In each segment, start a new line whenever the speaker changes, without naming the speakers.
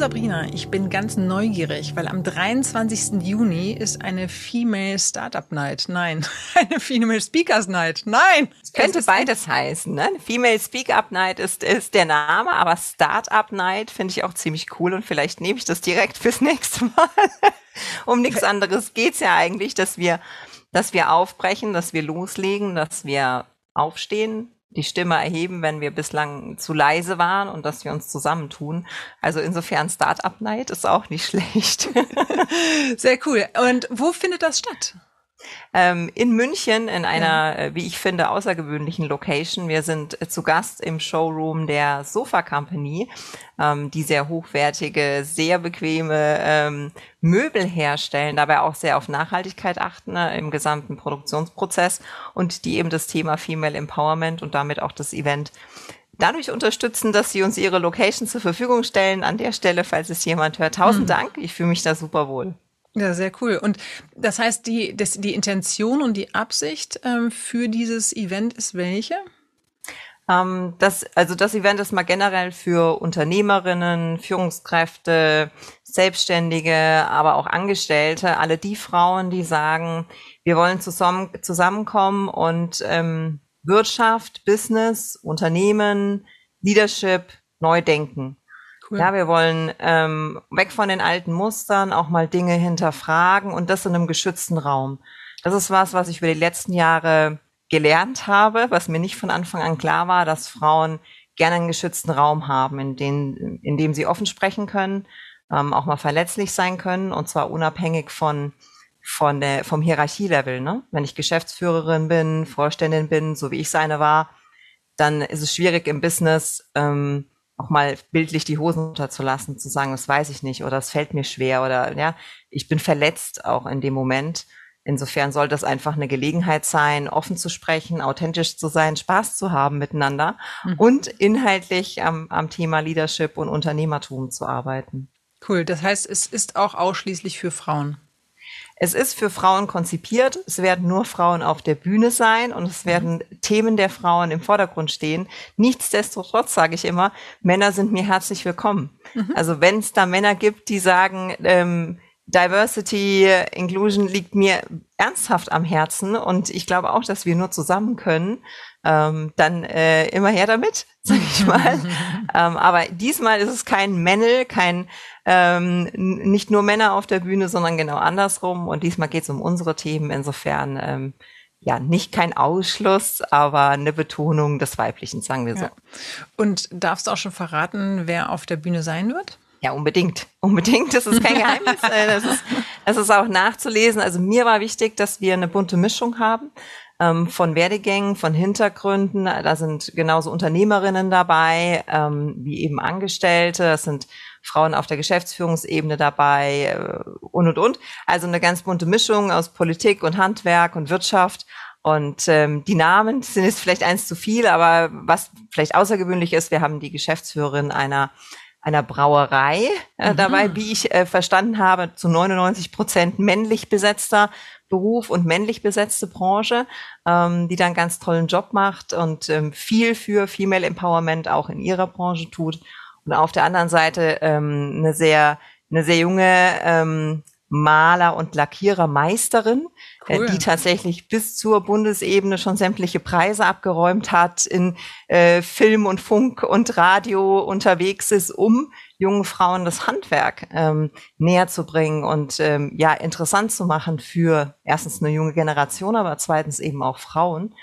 Sabrina, ich bin ganz neugierig, weil am 23. Juni ist eine Female Startup Night. Nein, eine Female Speakers Night. Nein.
Es könnte beides heißen. Ne? Female Speak Up Night ist, ist der Name, aber Startup Night finde ich auch ziemlich cool und vielleicht nehme ich das direkt fürs nächste Mal. um nichts anderes geht's ja eigentlich, dass wir, dass wir aufbrechen, dass wir loslegen, dass wir aufstehen, die Stimme erheben, wenn wir bislang zu leise waren und dass wir uns zusammentun. Also insofern Startup Night ist auch nicht schlecht.
Sehr cool. Und wo findet das statt?
Ähm, in München in einer, ja. Äh, wie ich finde, außergewöhnlichen Location. Wir sind äh, zu Gast im Showroom der Sofa Company, ähm, die sehr hochwertige, sehr bequeme ähm, Möbel herstellen, dabei auch sehr auf Nachhaltigkeit achten ne, im gesamten Produktionsprozess und die eben das Thema Female Empowerment und damit auch das Event dadurch unterstützen, dass sie uns ihre Location zur Verfügung stellen. An der Stelle, falls es jemand hört, tausend mhm. Dank. Ich fühle mich da super wohl.
Ja, sehr cool. Und das heißt, die, das, die Intention und die Absicht ähm, für dieses Event ist welche?
Ähm, das, also das Event ist mal generell für Unternehmerinnen, Führungskräfte, Selbstständige, aber auch Angestellte, alle die Frauen, die sagen, wir wollen zusammen, zusammenkommen und ähm, Wirtschaft, Business, Unternehmen, Leadership neu denken. Cool. Ja, wir wollen ähm, weg von den alten Mustern, auch mal Dinge hinterfragen und das in einem geschützten Raum. Das ist was, was ich über die letzten Jahre gelernt habe, was mir nicht von Anfang an klar war, dass Frauen gerne einen geschützten Raum haben, in, den, in dem sie offen sprechen können, ähm, auch mal verletzlich sein können und zwar unabhängig von von der vom Hierarchielevel. Ne? Wenn ich Geschäftsführerin bin, Vorständin bin, so wie ich seine war, dann ist es schwierig im Business ähm, auch mal bildlich die Hosen runterzulassen, zu sagen, das weiß ich nicht oder es fällt mir schwer oder ja, ich bin verletzt auch in dem Moment. Insofern soll das einfach eine Gelegenheit sein, offen zu sprechen, authentisch zu sein, Spaß zu haben miteinander mhm. und inhaltlich am, am Thema Leadership und Unternehmertum zu arbeiten.
Cool. Das heißt, es ist auch ausschließlich für Frauen.
Es ist für Frauen konzipiert. Es werden nur Frauen auf der Bühne sein und es werden mhm. Themen der Frauen im Vordergrund stehen. Nichtsdestotrotz sage ich immer, Männer sind mir herzlich willkommen. Mhm. Also wenn es da Männer gibt, die sagen, ähm, Diversity, Inclusion liegt mir ernsthaft am Herzen und ich glaube auch, dass wir nur zusammen können, ähm, dann äh, immer her damit, sage ich mal. ähm, aber diesmal ist es kein Männel, kein ähm, nicht nur Männer auf der Bühne, sondern genau andersrum. Und diesmal geht es um unsere Themen. Insofern ähm, ja nicht kein Ausschluss, aber eine Betonung des Weiblichen, sagen wir so. Ja.
Und darfst du auch schon verraten, wer auf der Bühne sein wird?
Ja, unbedingt. Unbedingt. Das ist kein Geheimnis. Äh, das ist, das ist auch nachzulesen. Also mir war wichtig, dass wir eine bunte Mischung haben ähm, von Werdegängen, von Hintergründen. Da sind genauso Unternehmerinnen dabei, ähm, wie eben Angestellte. Das sind Frauen auf der Geschäftsführungsebene dabei äh, und und und. Also eine ganz bunte Mischung aus Politik und Handwerk und Wirtschaft. Und ähm, die Namen sind jetzt vielleicht eins zu viel, aber was vielleicht außergewöhnlich ist, wir haben die Geschäftsführerin einer einer Brauerei äh, mhm. dabei, wie ich äh, verstanden habe, zu 99 Prozent männlich besetzter Beruf und männlich besetzte Branche, ähm, die da einen ganz tollen Job macht und ähm, viel für Female Empowerment auch in ihrer Branche tut. Und auf der anderen Seite ähm, eine sehr, eine sehr junge ähm, Maler- und Lackierermeisterin, äh, cool. die tatsächlich bis zur Bundesebene schon sämtliche Preise abgeräumt hat, in äh, Film und Funk und Radio unterwegs ist, um jungen Frauen das Handwerk ähm, näher zu bringen und ähm, ja interessant zu machen für erstens eine junge Generation, aber zweitens eben auch Frauen.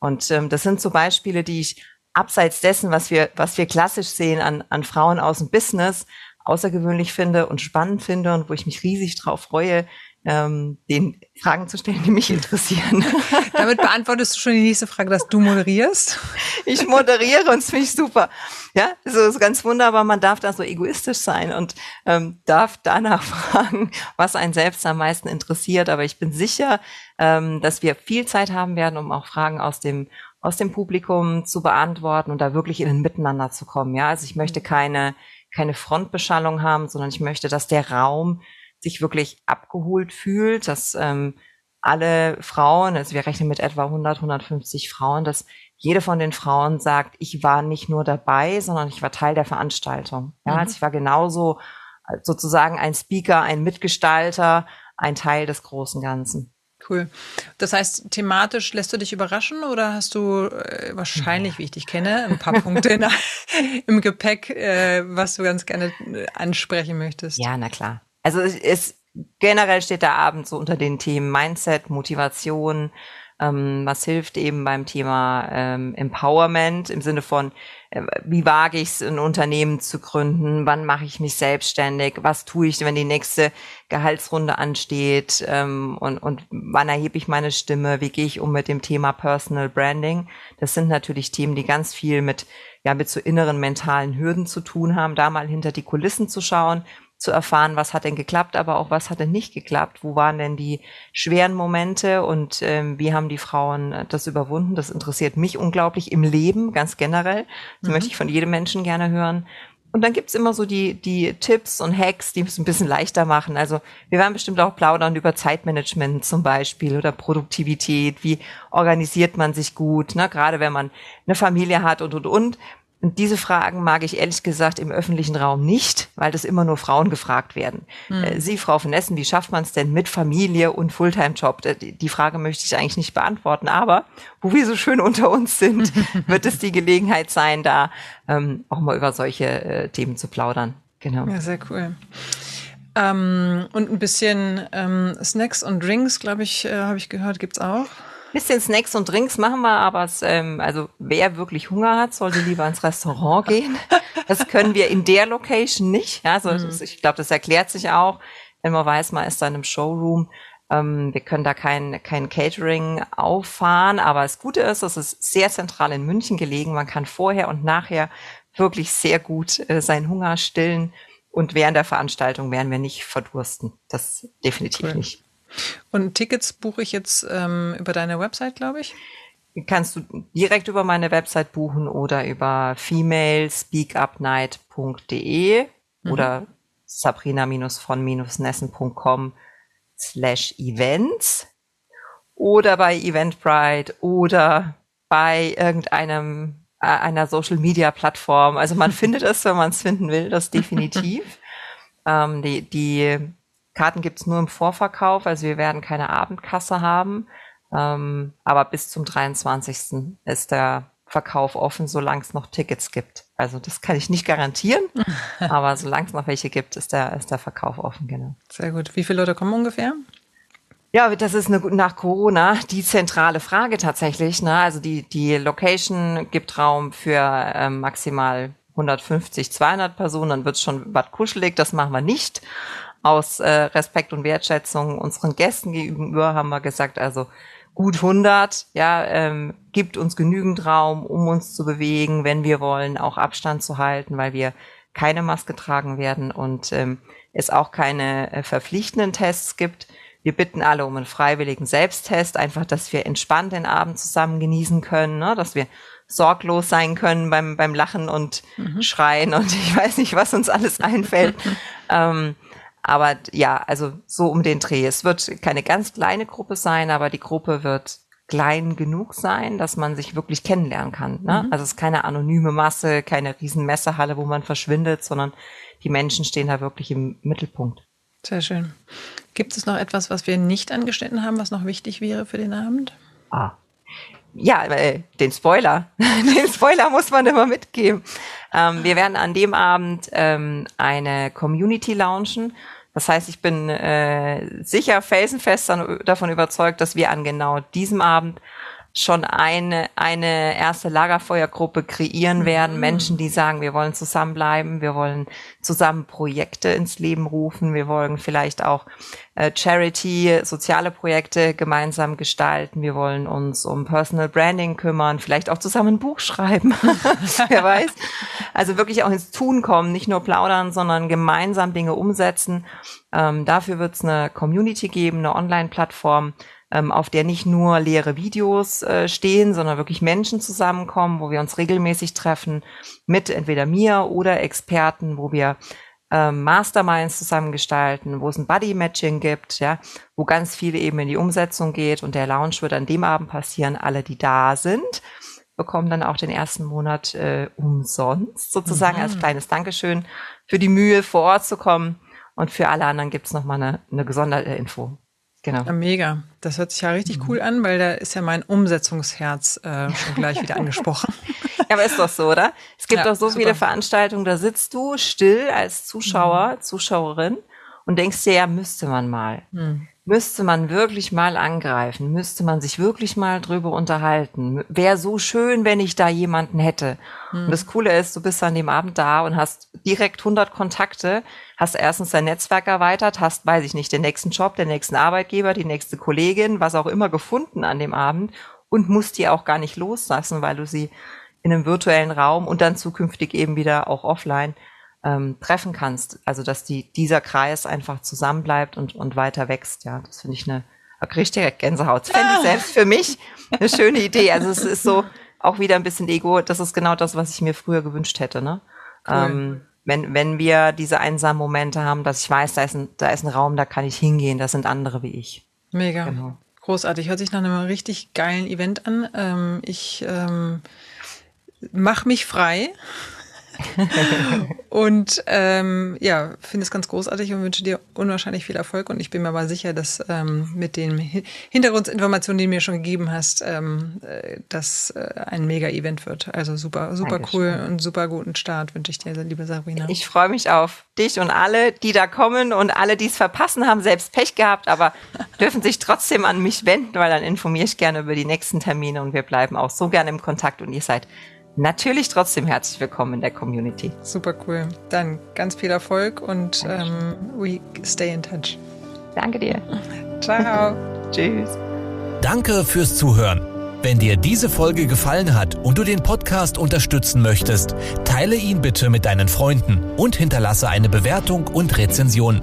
Und ähm, das sind so Beispiele, die ich abseits dessen, was wir, was wir klassisch sehen an, an Frauen aus dem Business, außergewöhnlich finde und spannend finde und wo ich mich riesig drauf freue, ähm, den Fragen zu stellen, die mich interessieren.
Damit beantwortest du schon die nächste Frage, dass du moderierst.
Ich moderiere und es finde ich super. Ja, so ist ganz wunderbar. Man darf da so egoistisch sein und ähm, darf danach fragen, was einen selbst am meisten interessiert. Aber ich bin sicher, ähm, dass wir viel Zeit haben werden, um auch Fragen aus dem aus dem Publikum zu beantworten und da wirklich in ein Miteinander zu kommen. Ja, also ich möchte keine keine Frontbeschallung haben, sondern ich möchte, dass der Raum sich wirklich abgeholt fühlt, dass ähm, alle Frauen, also wir rechnen mit etwa 100, 150 Frauen, dass jede von den Frauen sagt, ich war nicht nur dabei, sondern ich war Teil der Veranstaltung. Ja, mhm. also ich war genauso äh, sozusagen ein Speaker, ein Mitgestalter, ein Teil des großen Ganzen.
Cool. Das heißt, thematisch lässt du dich überraschen oder hast du äh, wahrscheinlich, wie ich dich kenne, ein paar Punkte in, im Gepäck, äh, was du ganz gerne äh, ansprechen möchtest?
Ja, na klar. Also es, es generell steht der Abend so unter den Themen Mindset, Motivation, ähm, was hilft eben beim Thema ähm, Empowerment im Sinne von, äh, wie wage ich es, ein Unternehmen zu gründen, wann mache ich mich selbstständig, was tue ich, wenn die nächste Gehaltsrunde ansteht? Ähm, und, und wann erhebe ich meine Stimme, wie gehe ich um mit dem Thema Personal Branding. Das sind natürlich Themen, die ganz viel mit, ja, mit so inneren mentalen Hürden zu tun haben, da mal hinter die Kulissen zu schauen zu erfahren, was hat denn geklappt, aber auch was hat denn nicht geklappt, wo waren denn die schweren Momente und ähm, wie haben die Frauen äh, das überwunden. Das interessiert mich unglaublich im Leben, ganz generell. Das mhm. möchte ich von jedem Menschen gerne hören. Und dann gibt's immer so die, die Tipps und Hacks, die es ein bisschen leichter machen. Also wir werden bestimmt auch plaudern über Zeitmanagement zum Beispiel oder Produktivität. Wie organisiert man sich gut, ne? gerade wenn man eine Familie hat und, und, und. Und diese Fragen mag ich ehrlich gesagt im öffentlichen Raum nicht, weil das immer nur Frauen gefragt werden. Mhm. Sie, Frau von Essen, wie schafft man es denn mit Familie und Fulltime-Job? Äh, die Frage möchte ich eigentlich nicht beantworten, aber wo wir so schön unter uns sind, wird es die Gelegenheit sein, da ähm, auch mal über solche äh, Themen zu plaudern.
Genau. Ja, sehr cool. Ähm, und ein bisschen ähm, Snacks und Drinks, glaube ich, äh, habe ich gehört, gibt's auch.
Bisschen Snacks und Drinks machen wir, aber es, ähm, also wer wirklich Hunger hat, sollte lieber ins Restaurant gehen. Das können wir in der Location nicht. Ja, also mhm. ich glaube, das erklärt sich auch, wenn man weiß, man ist dann im Showroom. Ähm, wir können da kein, kein Catering auffahren, aber das Gute ist, es ist sehr zentral in München gelegen. Man kann vorher und nachher wirklich sehr gut äh, seinen Hunger stillen. Und während der Veranstaltung werden wir nicht verdursten. Das definitiv cool. nicht.
Und Tickets buche ich jetzt ähm, über deine Website, glaube ich?
Kannst du direkt über meine Website buchen oder über femalespeakupnight.de mhm. oder sabrina-von-nessen.com slash events oder bei Eventbrite oder bei irgendeinem äh, einer Social Media Plattform. Also man findet es, wenn man es finden will, das definitiv. ähm, die, die Karten gibt's nur im Vorverkauf, also wir werden keine Abendkasse haben. Ähm, aber bis zum 23. ist der Verkauf offen, solange es noch Tickets gibt. Also das kann ich nicht garantieren, aber solange es noch welche gibt, ist der, ist der Verkauf offen, genau.
Sehr gut. Wie viele Leute kommen ungefähr?
Ja, das ist eine, nach Corona die zentrale Frage tatsächlich. Ne? Also die, die Location gibt Raum für ähm, maximal 150, 200 Personen, dann wird's schon was kuschelig, das machen wir nicht aus äh, Respekt und Wertschätzung unseren Gästen gegenüber haben wir gesagt, also gut 100, ja, ähm, gibt uns genügend Raum, um uns zu bewegen, wenn wir wollen, auch Abstand zu halten, weil wir keine Maske tragen werden und ähm, es auch keine äh, verpflichtenden Tests gibt. Wir bitten alle um einen freiwilligen Selbsttest, einfach, dass wir entspannt den Abend zusammen genießen können, ne? dass wir sorglos sein können beim, beim Lachen und mhm. Schreien und ich weiß nicht, was uns alles einfällt. ähm, aber ja, also so um den Dreh. Es wird keine ganz kleine Gruppe sein, aber die Gruppe wird klein genug sein, dass man sich wirklich kennenlernen kann. Ne? Mhm. Also es ist keine anonyme Masse, keine riesen Messehalle, wo man verschwindet, sondern die Menschen stehen da wirklich im Mittelpunkt.
Sehr schön. Gibt es noch etwas, was wir nicht angeschnitten haben, was noch wichtig wäre für den Abend?
Ah. Ja, äh, den Spoiler. den Spoiler muss man immer mitgeben. Ähm, wir werden an dem Abend ähm, eine Community launchen das heißt, ich bin äh, sicher felsenfest davon überzeugt, dass wir an genau diesem Abend schon eine, eine erste Lagerfeuergruppe kreieren werden. Mhm. Menschen, die sagen, wir wollen zusammenbleiben, wir wollen zusammen Projekte ins Leben rufen, wir wollen vielleicht auch äh, Charity, soziale Projekte gemeinsam gestalten, wir wollen uns um Personal Branding kümmern, vielleicht auch zusammen ein Buch schreiben, wer weiß. Also wirklich auch ins Tun kommen, nicht nur plaudern, sondern gemeinsam Dinge umsetzen. Ähm, dafür wird es eine Community geben, eine Online-Plattform, ähm, auf der nicht nur leere Videos äh, stehen, sondern wirklich Menschen zusammenkommen, wo wir uns regelmäßig treffen mit entweder mir oder Experten, wo wir ähm, Masterminds zusammengestalten, wo es ein Buddy-Matching gibt, ja, wo ganz viel eben in die Umsetzung geht und der Launch wird an dem Abend passieren. Alle, die da sind, bekommen dann auch den ersten Monat äh, umsonst, sozusagen mhm. als kleines Dankeschön für die Mühe, vor Ort zu kommen. Und für alle anderen gibt's noch mal eine, eine gesonderte Info.
Genau. Ja, mega. Das hört sich ja richtig mhm. cool an, weil da ist ja mein Umsetzungsherz äh, schon gleich wieder angesprochen.
ja, aber ist doch so, oder? Es gibt ja, doch so super. viele Veranstaltungen, da sitzt du still als Zuschauer, mhm. Zuschauerin und denkst dir, ja, müsste man mal. Mhm müsste man wirklich mal angreifen, müsste man sich wirklich mal drüber unterhalten. Wäre so schön, wenn ich da jemanden hätte. Mhm. Und das Coole ist, du bist an dem Abend da und hast direkt 100 Kontakte, hast erstens dein Netzwerk erweitert, hast, weiß ich nicht, den nächsten Job, den nächsten Arbeitgeber, die nächste Kollegin, was auch immer gefunden an dem Abend und musst die auch gar nicht loslassen, weil du sie in einem virtuellen Raum und dann zukünftig eben wieder auch offline ähm, treffen kannst. Also dass die, dieser Kreis einfach zusammenbleibt und, und weiter wächst. Ja, das finde ich eine richtige Gänsehaut. Fände ich ah. selbst für mich eine schöne Idee. Also es ist so auch wieder ein bisschen Ego. Das ist genau das, was ich mir früher gewünscht hätte. Ne? Cool. Ähm, wenn, wenn wir diese einsamen Momente haben, dass ich weiß, da ist, ein, da ist ein Raum, da kann ich hingehen, das sind andere wie ich.
Mega. Genau. Großartig. Hört sich nach einem richtig geilen Event an. Ähm, ich ähm, mache mich frei und ähm, ja, finde es ganz großartig und wünsche dir unwahrscheinlich viel Erfolg. Und ich bin mir aber sicher, dass ähm, mit den Hintergrundinformationen, die du mir schon gegeben hast, ähm, äh, das äh, ein Mega-Event wird. Also super, super Dankeschön. cool und super guten Start wünsche ich dir, liebe Sabrina.
Ich freue mich auf dich und alle, die da kommen und alle, die es verpassen haben, selbst Pech gehabt, aber dürfen sich trotzdem an mich wenden, weil dann informiere ich gerne über die nächsten Termine und wir bleiben auch so gerne im Kontakt und ihr seid natürlich trotzdem herzlich willkommen in der Community.
Super cool. Dann ganz viel Erfolg und ähm, we stay in touch.
Danke dir.
Ciao.
Tschüss.
Danke fürs Zuhören. Wenn dir diese Folge gefallen hat und du den Podcast unterstützen möchtest, teile ihn bitte mit deinen Freunden und hinterlasse eine Bewertung und Rezension.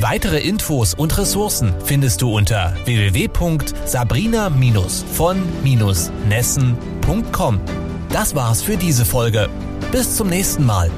Weitere Infos und Ressourcen findest du unter www.sabrina-von-nessen.com. Das war's für diese Folge. Bis zum nächsten Mal.